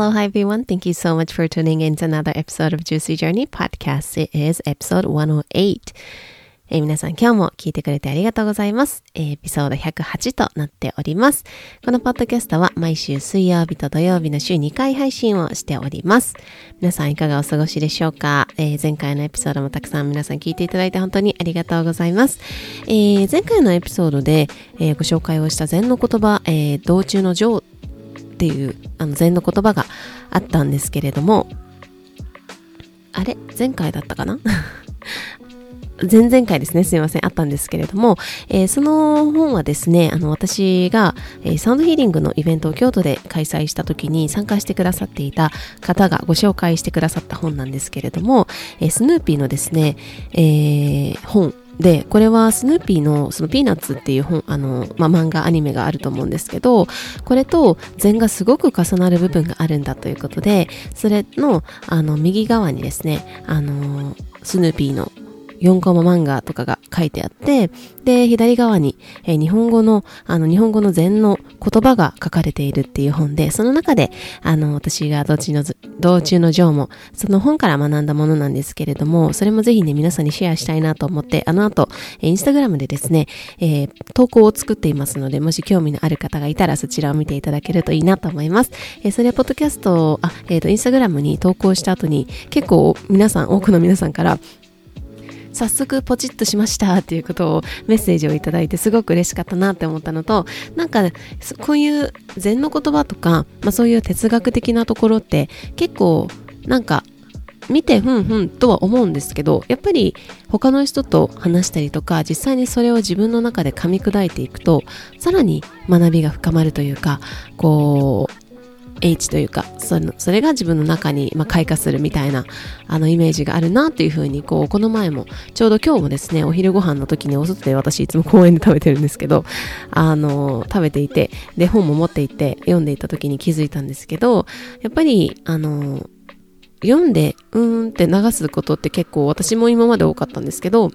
Hello, hi everyone. Thank you so much for tuning in to another episode of Juicy Journey Podcast. It is episode 108. えー皆さん今日も聞いてくれてありがとうございます。えエピソード108となっております。このポッドキャストは毎週水曜日と土曜日の週2回配信をしております。皆さんいかがお過ごしでしょうか、えー前回のエピソードもたくさん皆さん聞いていただいて本当にありがとうございます。え前回のエピソードで、えご紹介をした禅の言葉、え道中の上っていうあの禅の言葉があったんですけれども、あれ？前回だったかな？前々回ですね、すいません、あったんですけれども、えーその本はですね、あの、私が、えーサウンドヒーリングのイベントを京都で開催した時に参加してくださっていた方がご紹介してくださった本なんですけれども、えースヌーピーのですね、えー本で、これはスヌーピーのそのピーナッツっていう本、あの、まあ、漫画、アニメがあると思うんですけど、これと禅がすごく重なる部分があるんだということで、それの、あの、右側にですね、あの、スヌーピーの4コマ漫画とかが書いてあって、で、左側に、えー日本語の、あの、日本語の禅の言葉が書かれているっていう本で、その中で、あの、私が道中の、道中の上も、その本から学んだものなんですけれども、それもぜひね、皆さんにシェアしたいなと思って、あの後、インスタグラムでですね、えー投稿を作っていますので、もし興味のある方がいたらそちらを見ていただけるといいなと思います。えーそれはポッドキャストを、あ、えっ、と、インスタグラムに投稿した後に、結構皆さん、多くの皆さんから、早速ポチッとしましたっていうことをメッセージをいただいてすごく嬉しかったなって思ったのとなんかこういう禅の言葉とか、まあ、そういう哲学的なところって結構なんか見てふんふんとは思うんですけどやっぱり他の人と話したりとか実際にそれを自分の中で噛み砕いていくとさらに学びが深まるというかこう H というかそのそれが自分の中に、まあ、開花するみたいなあのイメージがあるなっていうふうにこうこの前もちょうど今日もですねお昼ご飯の時にお外で私いつも公園で食べてるんですけどあの食べていてで本も持っていて読んでいた時に気づいたんですけどやっぱりあの読んでうーんって流すことって結構私も今まで多かったんですけど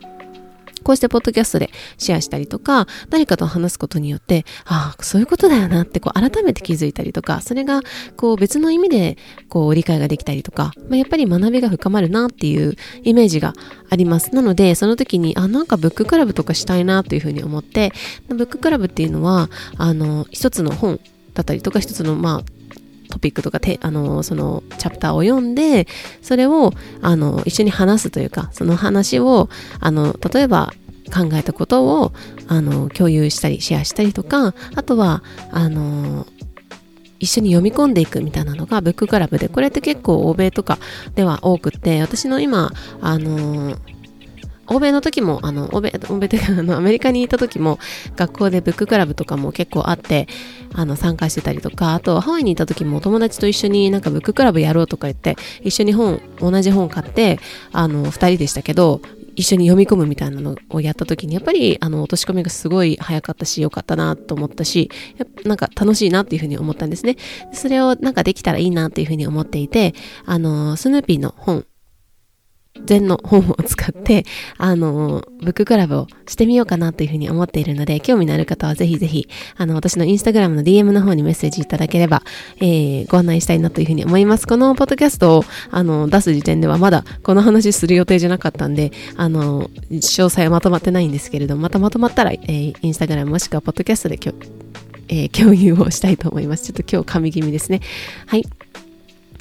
こうしてポッドキャストでシェアしたりとか、誰かと話すことによって、ああ、そういうことだよなってこう改めて気づいたりとか、それがこう別の意味でこう理解ができたりとか、まあ、やっぱり学びが深まるなっていうイメージがあります。なので、その時に、あ、なんかブッククラブとかしたいなというふうに思って、ブッククラブっていうのは、あの、一つの本だったりとか、一つのまあ、トピックとかてあのそのチャプターを読んでそれをあの一緒に話すというかその話をあの例えば考えたことをあの共有したりシェアしたりとかあとはあの一緒に読み込んでいくみたいなのがブッククラブでこれって結構欧米とかでは多くって私の今あの欧米の時も、あの、欧米、欧米というか、あの、アメリカにいた時も、学校でブッククラブとかも結構あって、あの、参加してたりとか、あと、ハワイにいた時も友達と一緒になんかブッククラブやろうとか言って、一緒に本、同じ本買って、あの、二人でしたけど、一緒に読み込むみたいなのをやった時に、やっぱり、あの、落とし込みがすごい早かったし、良かったなと思ったし、なんか楽しいなっていうふうに思ったんですね。それをなんかできたらいいなっていうふうに思っていて、あの、スヌーピーの本、禅の本を使って、あの、ブッククラブをしてみようかなというふうに思っているので、興味のある方はぜひぜひ、あの、私のインスタグラムの DM の方にメッセージいただければ、えー、ご案内したいなというふうに思います。このポッドキャストを、あの、出す時点ではまだこの話する予定じゃなかったんで、あの、詳細はまとまってないんですけれども、またまとまったら、えー、インスタグラムもしくはポッドキャストできょ、えー共有をしたいと思います。ちょっと今日噛み気味ですね。はい。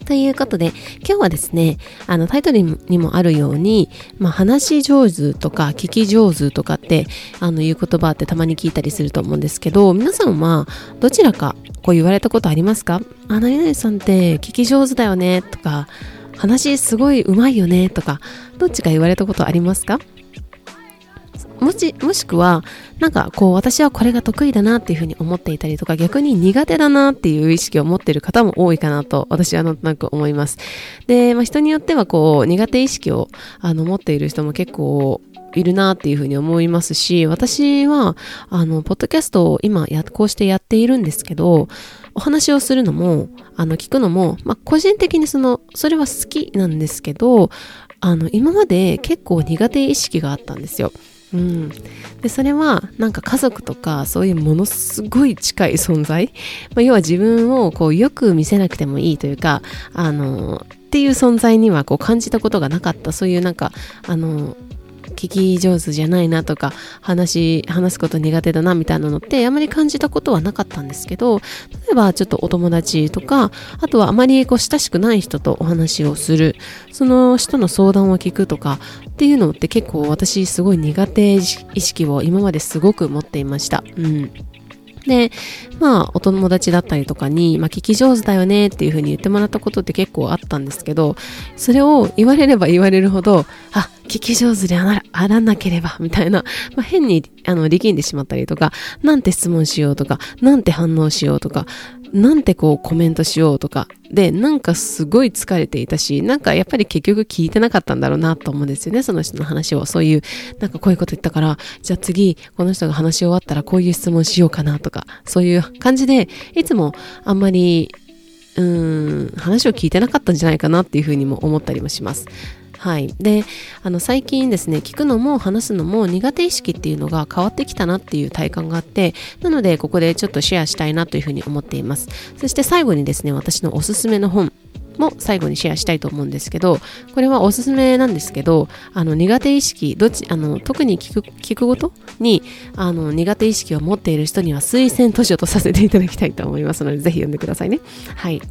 ということで、今日はですね、あのタイトルにもあるように、まあ、話し上手とか聞き上手とかってあのいう言葉ってたまに聞いたりすると思うんですけど、皆さんはどちらかこう言われたことありますか？あ、何々さんって聞き上手だよねとか、話すごい上手いよねとか、どっちか言われたことありますか？もし、もしくは、なんかこう私はこれが得意だなっていうふうに思っていたりとか逆に苦手だなっていう意識を持っている方も多いかなと私はなんとなく思います。で、まあ、人によってはこう苦手意識をあの持っている人も結構いるなっていうふうに思いますし、私は、あの、ポッドキャストを今や、こうしてやっているんですけど、お話をするのも、あの、聞くのも、まあ、個人的にその、それは好きなんですけど、あの、今まで結構苦手意識があったんですよ。うん、でそれはなんか家族とかそういうものすごい近い存在、まあ、要は自分をこうよく見せなくてもいいというかあのっていう存在にはこう感じたことがなかった。そういうなんかあの聞き上手じゃないなとか話話すこと苦手だなみたいなのってあまり感じたことはなかったんですけど例えばちょっとお友達とかあとはあまりこう親しくない人とお話をするその人の相談を聞くとかっていうのって結構私すごい苦手意識を今まですごく持っていました。うんで、まあ、お友達だったりとかに、まあ、聞き上手だよねっていう風に言ってもらったことって結構あったんですけど、それを言われれば言われるほど、あ、聞き上手であらあらなければ、みたいな、まあ、変にあの力んでしまったりとか、なんて質問しようとか、なんて反応しようとか、なんてこうコメントしようとか、で、なんかすごい疲れていたし、なんかやっぱり結局聞いてなかったんだろうなと思うんですよね、その人の話を。そういう、なんかこういうこと言ったから、じゃあ次、この人が話し終わったらこういう質問しようかなとか、そういう感じで、いつもあんまり、うん、話を聞いてなかったんじゃないかなっていうふうにも思ったりもします。はい。で、あの、最近ですね、聞くのも話すのも苦手意識っていうのが変わってきたなっていう体感があって、なので、ここでちょっとシェアしたいなというふうに思っています。そして最後にですね、私のおすすめの本、も最後にシェアしたいと思うんですけど、これはおすすめなんですけど、あの苦手意識、どっち、あの特に聞く聞くごとにあの苦手意識を持っている人には推薦図書とさせていただきたいと思いますので、ぜひ読んでくださいね。はい。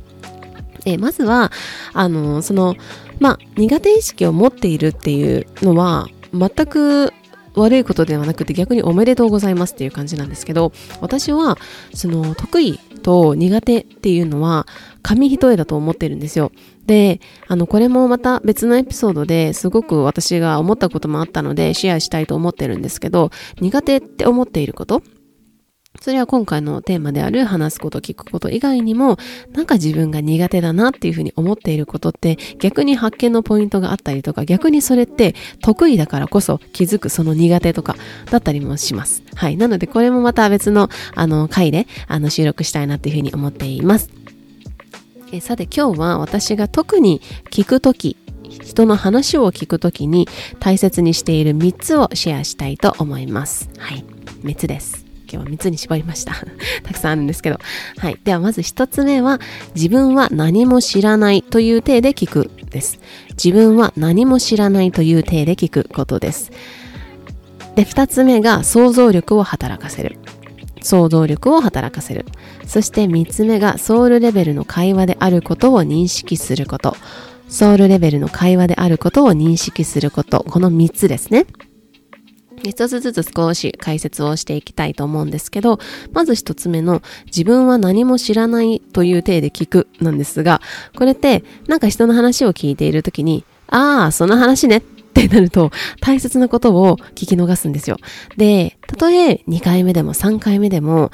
えまずは、あの、その、まあ、苦手意識を持っているっていうのは、全く悪いことではなくて逆におめでとうございますっていう感じなんですけど、私は、その、得意と苦手っていうのは、紙一重だと思ってるんですよ。で、あの、これもまた別のエピソードですごく私が思ったこともあったのでシェアしたいと思ってるんですけど、苦手って思っていることそれは今回のテーマである話すこと、聞くこと以外にも、なんか自分が苦手だなっていうふうに思っていることって逆に発見のポイントがあったりとか、逆にそれって得意だからこそ気づくその苦手とかだったりもします。はい。なのでこれもまた別のあの回であの収録したいなっていうふうに思っています。えさて今日は私が特に聞くとき、人の話を聞くときに大切にしている3つをシェアしたいと思います。はい。3つです。今日は3つに絞りました。たくさんあるんですけど。はい。ではまず1つ目は、自分は何も知らないという体で聞くです。自分は何も知らないという体で聞くことです。で、2つ目が想像力を働かせる。想像力を働かせる。そして3つ目がソウルレベルの会話であることを認識すること。ソウルレベルの会話であることを認識すること。この3つですね。一つずつ少し解説をしていきたいと思うんですけど、まず一つ目の自分は何も知らないという体で聞くなんですが、これってなんか人の話を聞いているときに、ああ、その話ねってなると大切なことを聞き逃すんですよ。で、たとえ2回目でも3回目でも、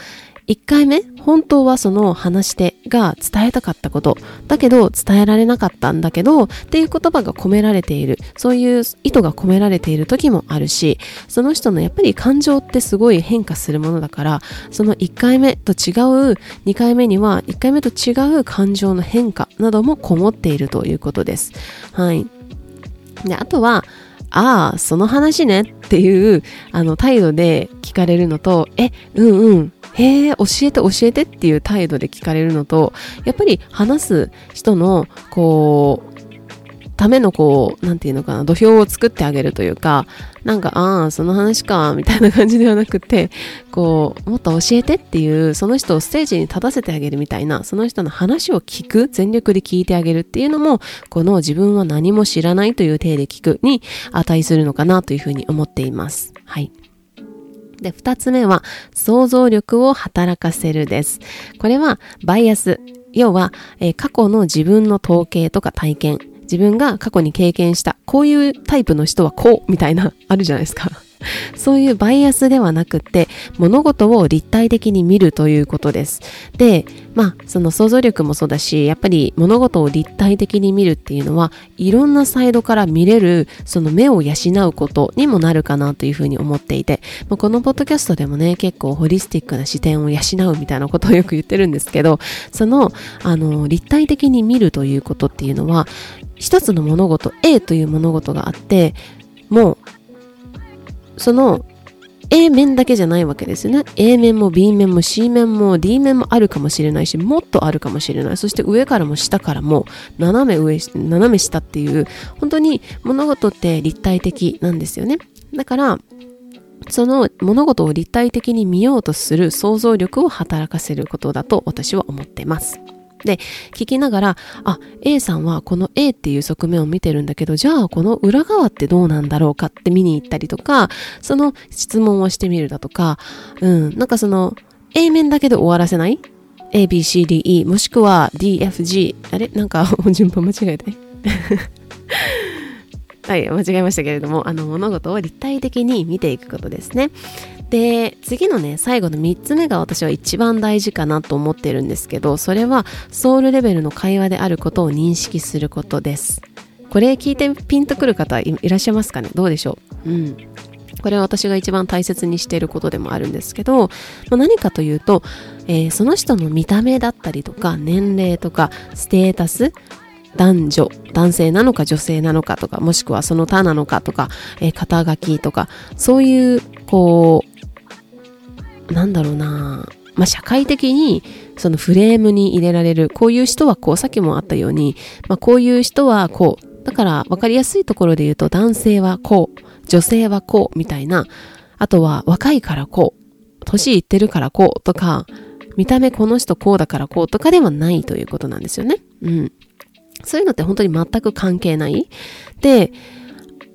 1回目、本当はその話し手が伝えたかったこと、だけど伝えられなかったんだけど、っていう言葉が込められている、そういう意図が込められている時もあるし、その人のやっぱり感情ってすごい変化するものだから、その1回目と違う、2回目には1回目と違う感情の変化などもこもっているということです。はい。で、あとは、ああ、その話ねっていうあの態度で聞かれるのと、え、うんうん、へえ、教えて教えてっていう態度で聞かれるのと、やっぱり話す人の、こう、ためのこう、なんていうのかな、土俵を作ってあげるというか、なんか、ああ、その話か、みたいな感じではなくて、こう、もっと教えてっていう、その人をステージに立たせてあげるみたいな、その人の話を聞く、全力で聞いてあげるっていうのも、この自分は何も知らないという体で聞くに値するのかなというふうに思っています。はい。で、二つ目は、想像力を働かせるです。これは、バイアス。要は、えー、過去の自分の統計とか体験、自分が過去に経験した、こういうタイプの人はこう、みたいな、あるじゃないですか。そういうバイアスではなくて、物事を立体的に見るということです。で、まあ、その想像力もそうだし、やっぱり物事を立体的に見るっていうのは、いろんなサイドから見れる、その目を養うことにもなるかなというふうに思っていて、まあ、このポッドキャストでもね、結構ホリスティックな視点を養うみたいなことをよく言ってるんですけど、その、あの、立体的に見るということっていうのは、一つの物事、A という物事があって、もうその A 面だけじゃないわけですよね。A 面も B 面も C 面も D 面もあるかもしれないし、もっとあるかもしれない。そして上からも下からも、斜め上、斜め下っていう、本当に物事って立体的なんですよね。だから、その物事を立体的に見ようとする想像力を働かせることだと私は思っています。で、聞きながら、あ、A さんはこの A っていう側面を見てるんだけど、じゃあこの裏側ってどうなんだろうかって見に行ったりとか、その質問をしてみるだとか、うん、なんかその A 面だけで終わらせない ?A, B, C, D, E もしくは D, F, G あれ？なんか 順番間違えて。はい、間違えましたけれども、あの物事を立体的に見ていくことですね。で、次のね、最後の3つ目が私は一番大事かなと思ってるんですけど、それはソウルレベルの会話であることを認識することです。これ聞いてピンとくる方いらっしゃいますかね？どうでしょう？うん。これは私が一番大切にしていることでもあるんですけど、まあ、何かというと、えー、その人の見た目だったりとか年齢とかステータス男女、男性なのか女性なのかとか、もしくはその他なのかとか、えー、肩書きとか、そういう、こう、なんだろうな。まあ、社会的にそのフレームに入れられる、こういう人はこう、さっきもあったように、まあ、こういう人はこう、だから分かりやすいところで言うと男性はこう、女性はこうみたいな、あとは若いからこう、年いってるからこうとか、見た目この人こうだからこうとかではないということなんですよね。うん。そういうのって本当に全く関係ない。で、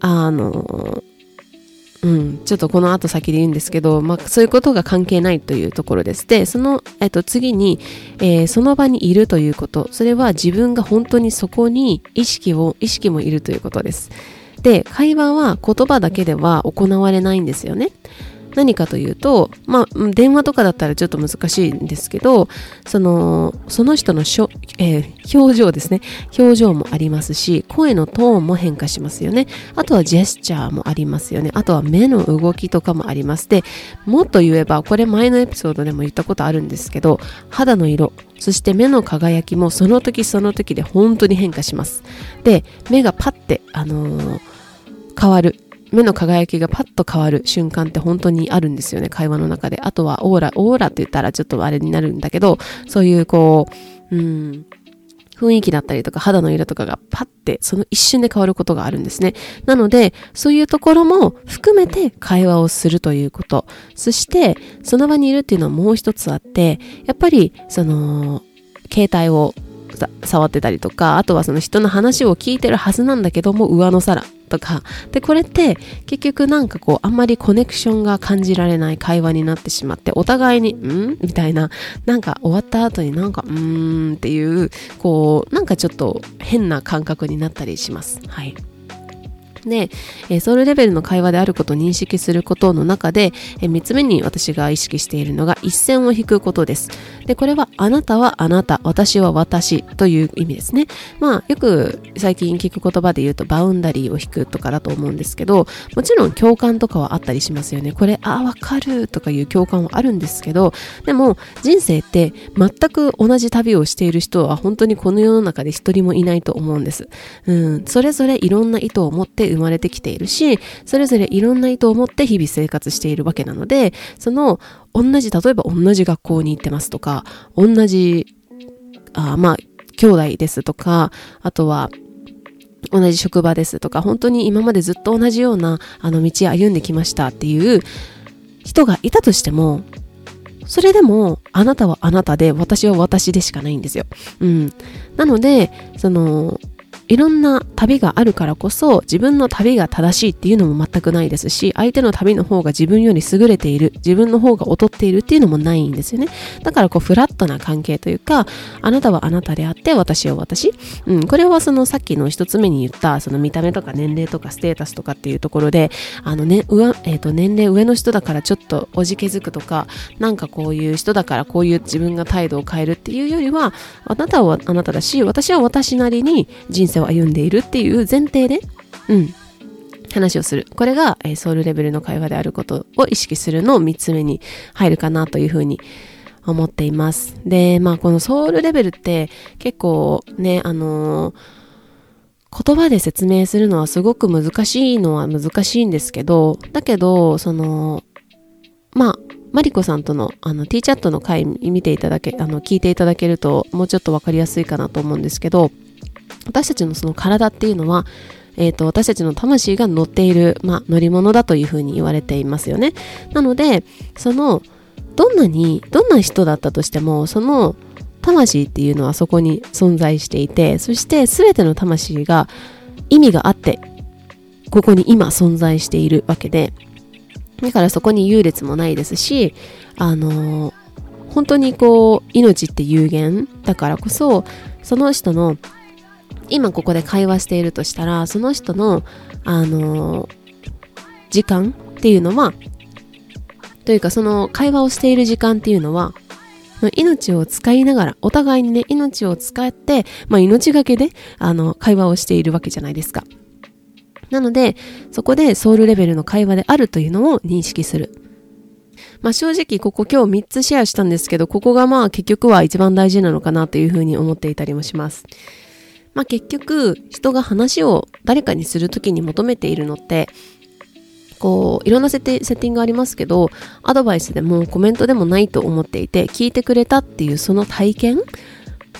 あの、うん、ちょっとこの後先で言うんですけど、まあ、そういうことが関係ないというところです。で、その、えっと、次に、えー、その場にいるということ、それは自分が本当にそこに意識を、意識もいるということです。で、会話は言葉だけでは行われないんですよね。何かというと、まあ、電話とかだったらちょっと難しいんですけど、その、その人のしょ、えー、表情ですね。表情もありますし、声のトーンも変化しますよね。あとはジェスチャーもありますよね。あとは目の動きとかもあります。で、もっと言えば、これ前のエピソードでも言ったことあるんですけど、肌の色、そして目の輝きもその時その時で本当に変化します。で、目がパッて、あのー、変わる。目の輝きがパッと変わる瞬間って本当にあるんですよね、会話の中で。あとはオーラ、オーラって言ったらちょっとあれになるんだけど、そういうこう、うん、雰囲気だったりとか肌の色とかがパッてその一瞬で変わることがあるんですね。なので、そういうところも含めて会話をするということ。そして、その場にいるっていうのはもう一つあって、やっぱり、その、携帯を触ってたりとか、あとはその人の話を聞いてるはずなんだけども、上の皿とか。で、これって結局なんかこう、あんまりコネクションが感じられない会話になってしまって、お互いに、ん？みたいな、なんか終わった後になんか、うーん？っていう、こう、なんかちょっと変な感覚になったりします。はい。で、えソウルレベルの会話であることを認識することの中で、え3つ目に私が意識しているのが一線を引くことです。で、これはあなたはあなた、私は私という意味ですね。まあ、よく最近聞く言葉で言うとバウンダリーを引くとかだと思うんですけど、もちろん共感とかはあったりしますよね。これ、ああ、わかるとかいう共感はあるんですけど、でも人生って全く同じ旅をしている人は本当にこの世の中で一人もいないと思うんです。うん、それぞれいろんな意図を持って生まれてきているし、それぞれいろんな意図を持って日々生活しているわけなので、その同じ、例えば同じ学校に行ってますとか、同じ、あまあ、兄弟ですとか、あとは、同じ職場ですとか、本当に今までずっと同じようなあの道歩んできましたっていう人がいたとしても、それでも、あなたはあなたで、私は私でしかないんですよ。うん。なので、その、いろんな旅があるからこそ自分の旅が正しいっていうのも全くないですし相手の旅の方が自分より優れている自分の方が劣っているっていうのもないんですよね。だからこうフラットな関係というかあなたはあなたであって私は私、うん、これはそのさっきの一つ目に言ったその見た目とか年齢とかステータスとかっていうところであのね上、えー、と年齢上の人だからちょっとおじけづくとかなんかこういう人だからこういう自分が態度を変えるっていうよりはあなたはあなただし私は私なりに人生生を歩んでいるっていう前提で、うん、話をする。これが、え、ソウルレベルの会話であることを意識するのを3つ目に入るかなというふうに思っています。で、まあこのソウルレベルって結構ね、あのー、言葉で説明するのはすごく難しいのは難しいんですけど、だけど、その、まあ、マリコさんとのあの T チャットの回見ていただけ、あの聞いていただけるともうちょっとわかりやすいかなと思うんですけど、私たちのその体っていうのは、えっ、ー、と、私たちの魂が乗っている、まあ、乗り物だというふうに言われていますよね。なので、その、どんなに、どんな人だったとしても、その、魂っていうのはそこに存在していて、そして全ての魂が意味があって、ここに今存在しているわけで、だからそこに優劣もないですし、あの本当にこう、命って有限だからこそ、その人の今ここで会話しているとしたら、その人の、あの時間っていうのは、というかその会話をしている時間っていうのは、命を使いながら、お互いにね、命を使って、まあ命がけで、あの、会話をしているわけじゃないですか。なので、そこでソウルレベルの会話であるというのを認識する。まあ正直ここ今日3つシェアしたんですけど、ここがまあ結局は一番大事なのかなというふうに思っていたりもします。まあ、結局人が話を誰かにするときに求めているのってこういろんなセッテセッティングありますけどアドバイスでもコメントでもないと思っていて聞いてくれたっていうその体験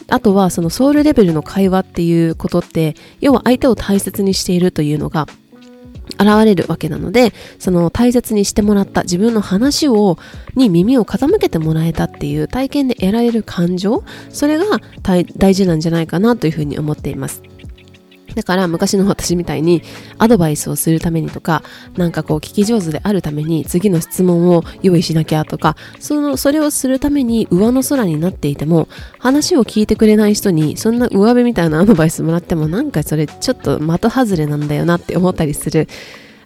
あとはそのソウルレベルの会話っていうことって要は相手を大切にしているというのが現れるわけなので、その大切にしてもらった自分の話を、に耳を傾けてもらえたっていう体験で得られる感情、それが大事なんじゃないかなというふうに思っています。だから昔の私みたいにアドバイスをするためにとか、なんかこう聞き上手であるために次の質問を用意しなきゃとか、その、それをするために上の空になっていても、話を聞いてくれない人にそんな上辺みたいなアドバイスもらってもなんかそれちょっと的外れなんだよなって思ったりする。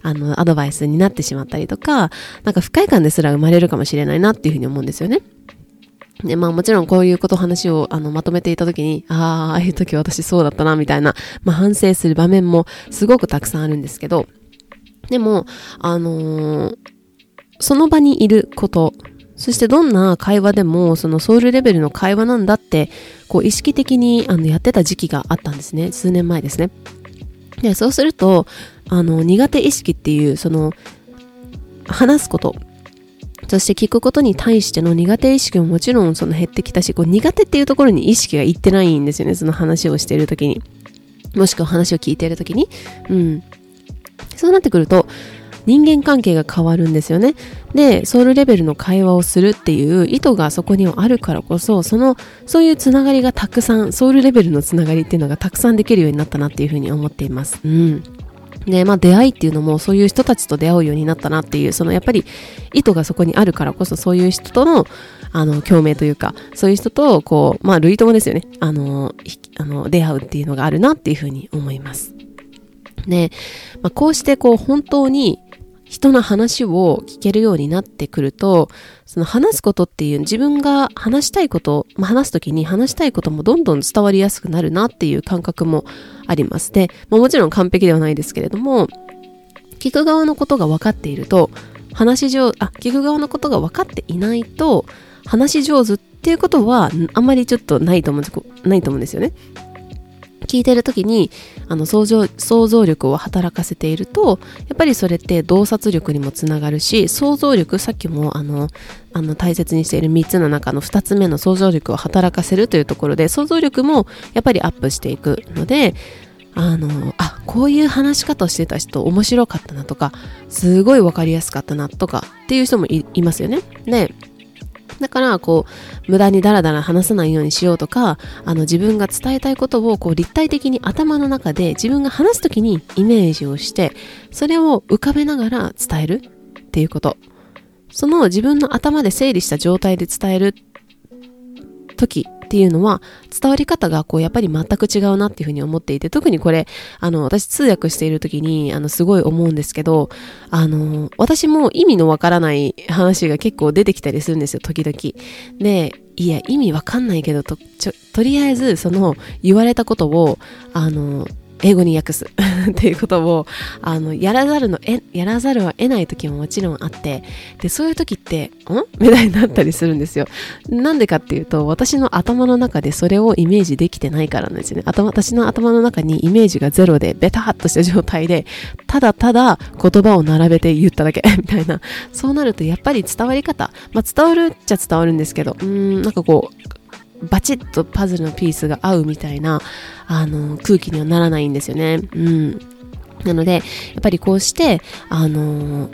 あの、アドバイスになってしまったりとか、なんか不快感ですら生まれるかもしれないなっていうふうに思うんですよね。で、まあもちろんこういうこと話をあのまとめていたときに、ああ、ああいう時私そうだったな、みたいな、まあ反省する場面もすごくたくさんあるんですけど、でも、あのー、その場にいること、そしてどんな会話でも、そのソウルレベルの会話なんだって、こう意識的にあのやってた時期があったんですね。数年前ですね。で、そうすると、あの、苦手意識っていう、その、話すことそして聞くことに対しての苦手意識ももちろんその減ってきたし、こう苦手っていうところに意識がいってないんですよね、その話をしているときに。もしくは話を聞いているときに。うん。そうなってくると、人間関係が変わるんですよね。で、ソウルレベルの会話をするっていう意図がそこにはあるからこそ、その、そういうつながりがたくさん、ソウルレベルのつながりっていうのがたくさんできるようになったなっていうふうに思っています。うん。ね、まあ出会いっていうのもそういう人たちと出会うようになったなっていう、そのやっぱり意図がそこにあるからこそそういう人とのあの、共鳴というか、そういう人と、こう、まあ、類友ですよね。あの、あの、出会うっていうのがあるなっていうふうに思います。で、まあ、こうして、こう、本当に人の話を聞けるようになってくると、その話すことっていう自分が話したいこと、まあ、話すときに話したいこともどんどん伝わりやすくなるなっていう感覚もあります。で、まあ、もちろん完璧ではないですけれども、聞く側のことが分かっていると、話し上、あ、聞く側のことが分かっていないと、話し上手っていうことはあんまりちょっとないと思うんないと思うんですよね。聞いてる時にあの想像想像力を働かせているとやっぱりそれって洞察力にもつながるし想像力さっきもあのあの大切にしている3つの中の2つ目の想像力を働かせるというところで想像力もやっぱりアップしていくのであのあこういう話し方をしてた人面白かったなとかすごい分かりやすかったなとかっていう人もいますよね。でだから、こう、無駄にダラダラ話さないようにしようとか、あの、自分が伝えたいことを、こう、立体的に頭の中で自分が話すときにイメージをして、それを浮かべながら伝えるっていうこと。その自分の頭で整理した状態で伝える時っていうのは伝わり方がこうやっぱり全く違うなっていうふうに思っていて特にこれあの私通訳している時にあのすごい思うんですけどあの私も意味のわからない話が結構出てきたりするんですよ時々。でいや意味わかんないけどととりあえずその言われたことをあの英語に訳す。っていうことをあのやらざるのえやらざるを得ない時ももちろんあってでそういう時ってん？みたいになったりするんですよ。なんでかっていうと私の頭の中でそれをイメージできてないからなんですよね。頭私の頭の中にイメージがゼロでベタっとした状態でただただ言葉を並べて言っただけ みたいな。そうなるとやっぱり伝わり方。まあ伝わるっちゃ伝わるんですけどうんなんかこうバチッとパズルのピースが合うみたいな、あの、空気にはならないんですよね。うん。なので、やっぱりこうして、あの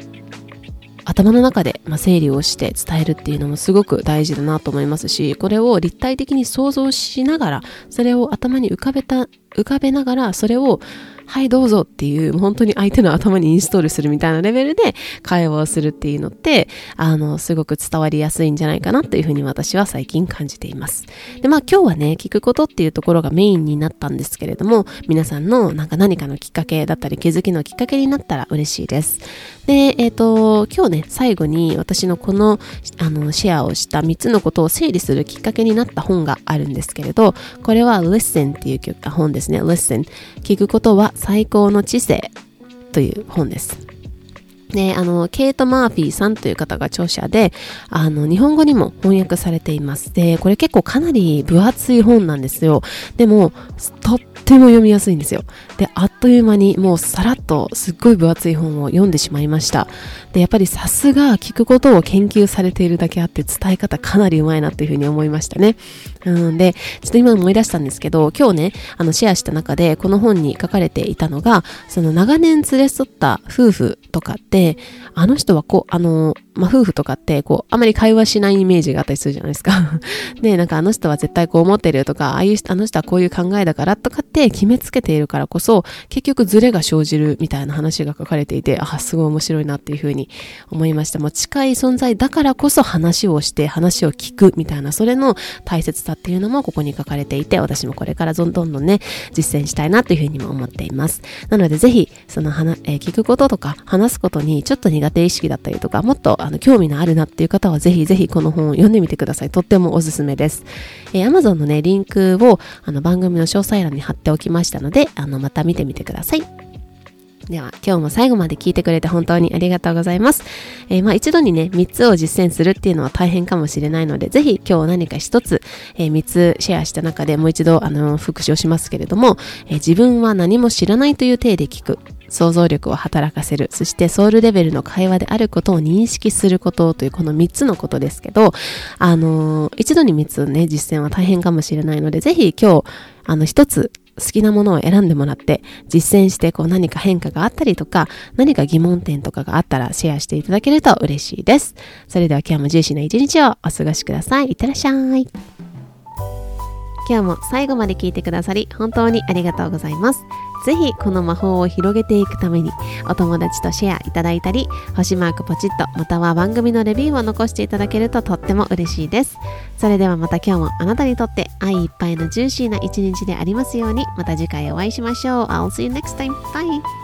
頭の中で、まあ、整理をして伝えるっていうのもすごく大事だなと思いますし、これを立体的に想像しながら、それを頭に浮かべた、浮かべながら、それをはいどうぞっていう、本当に相手の頭にインストールするみたいなレベルで会話をするっていうのって、あの、すごく伝わりやすいんじゃないかなというふうに私は最近感じています。で、まあ今日はね、聞くことっていうところがメインになったんですけれども、皆さんのなんか何かのきっかけだったり気づきのきっかけになったら嬉しいです。で、えっ、ー、と、今日ね、最後に私のこの、あの、シェアをした3つのことを整理するきっかけになった本があるんですけれど、これは Listen っていう本ですね。Listen。聞くことは最高の知性という本です。ね、あの、ケイト・マーフィーさんという方が著者で、あの、日本語にも翻訳されています。で、これ結構かなり分厚い本なんですよ。でも、とっても読みやすいんですよ。で、あっという間にもうさらっとすっごい分厚い本を読んでしまいました。で、やっぱりさすが聞くことを研究されているだけあって伝え方かなりうまいなっていうふうに思いましたね。うんで、ちょっと今思い出したんですけど、今日ね、あのシェアした中でこの本に書かれていたのが、その長年連れ添った夫婦とかって、あの人はこう、あの、まあ、夫婦とかって、こう、あまり会話しないイメージがあったりするじゃないですか。で、なんかあの人は絶対こう思ってるとか、ああいう、あの人はこういう考えだからとかって決めつけているからこそ、結局ズレが生じるみたいな話が書かれていて、あ、すごい面白いなっていうふうに思いました。もう近い存在だからこそ話をして、話を聞くみたいな、それの大切さっていうのもここに書かれていて、私もこれからどんどんどんね、実践したいなというふうにも思っています。なのでぜひ、その話、えー、聞くこととか話すことにちょっと苦手意識だったりとか、もっとあの興味のあるなっていう方はぜひぜひこの本を読んでみてください。とってもおすすめです。えー、Amazon のね、リンクをあの番組の詳細欄に貼っておきましたので、あのまた見てみてください。では、今日も最後まで聞いてくれて本当にありがとうございます。えー、まあ一度にね、3つを実践するっていうのは大変かもしれないので、ぜひ今日何か1つ、えー、3つシェアした中でもう一度、あの、復習しますけれども、えー、自分は何も知らないという体で聞く。想像力を働かせる。そしてソウルレベルの会話であることを認識することというこの3つのことですけど、あのー、一度に3つね、実践は大変かもしれないので、ぜひ今日、あの、1つ好きなものを選んでもらって実践してこう何か変化があったりとか何か疑問点とかがあったらシェアしていただけると嬉しいです。それでは今日もジューシーな一日をお過ごしください。いってらっしゃい。今日も最後まで聞いてくださり本当にありがとうございます。ぜひこの魔法を広げていくためにお友達とシェアいただいたり星マークポチッとまたは番組のレビューを残していただけるととっても嬉しいです。それではまた今日もあなたにとって愛いっぱいのジューシーな一日でありますようにまた次回お会いしましょう。I'll see you next time. Bye!